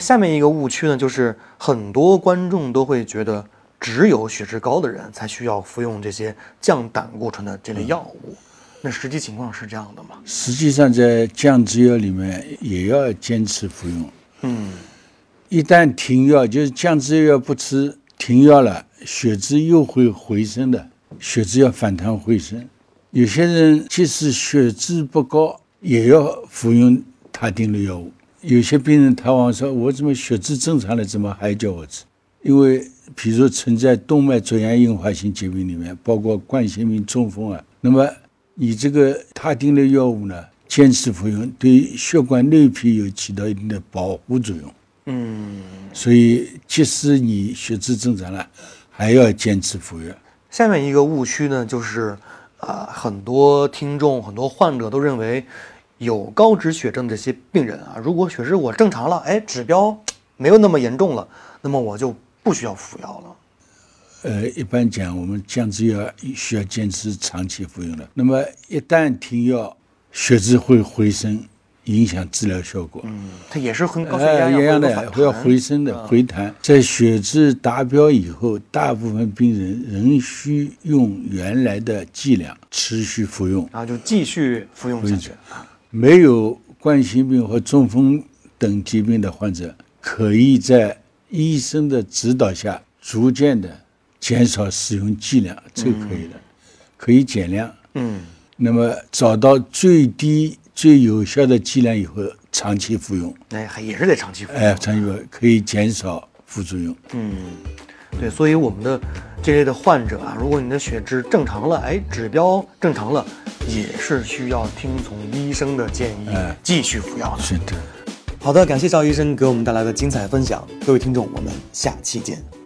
下面一个误区呢，就是很多观众都会觉得，只有血脂高的人才需要服用这些降胆固醇的这类药物。那实际情况是这样的吗？实际上，在降脂药里面也要坚持服用。嗯，一旦停药，就是降脂药不吃，停药了，血脂又会回升的，血脂要反弹回升。有些人即使血脂不高，也要服用他定的药物。有些病人他往说：“我怎么血脂正常了，怎么还叫我吃？”因为比如说存在动脉粥样硬化性疾病里面，包括冠心病、中风啊，那么你这个他汀类药物呢，坚持服用，对血管内皮有起到一定的保护作用。嗯，所以即使你血脂正常了，还要坚持服用。下面一个误区呢，就是啊、很多听众、很多患者都认为，有高脂血症这些病人啊，如果血脂我正常了，哎，指标没有那么严重了，那么我就不需要服药了。呃，一般讲，我们降脂药需要坚持长期服用的。那么一旦停药，血脂会回升，影响治疗效果。嗯，它也是跟高血压呃，一样要回升的回弹。在血脂达标以后，大部分病人仍需用原来的剂量持续服用。然后就继续服用下去。没有冠心病和中风等疾病的患者，可以在医生的指导下，逐渐的减少使用剂量，这个可以的，可以减量。嗯，那么找到最低、最有效的剂量以后，长期服用，哎，还也是得长期服用。哎，长期服用可以减少副作用。嗯，对，所以我们的这类的患者啊，如果你的血脂正常了，哎，指标正常了，也是需要听从医生的建议，哎继续服药的。是的。好的，感谢赵医生给我们带来的精彩分享，各位听众，我们下期见。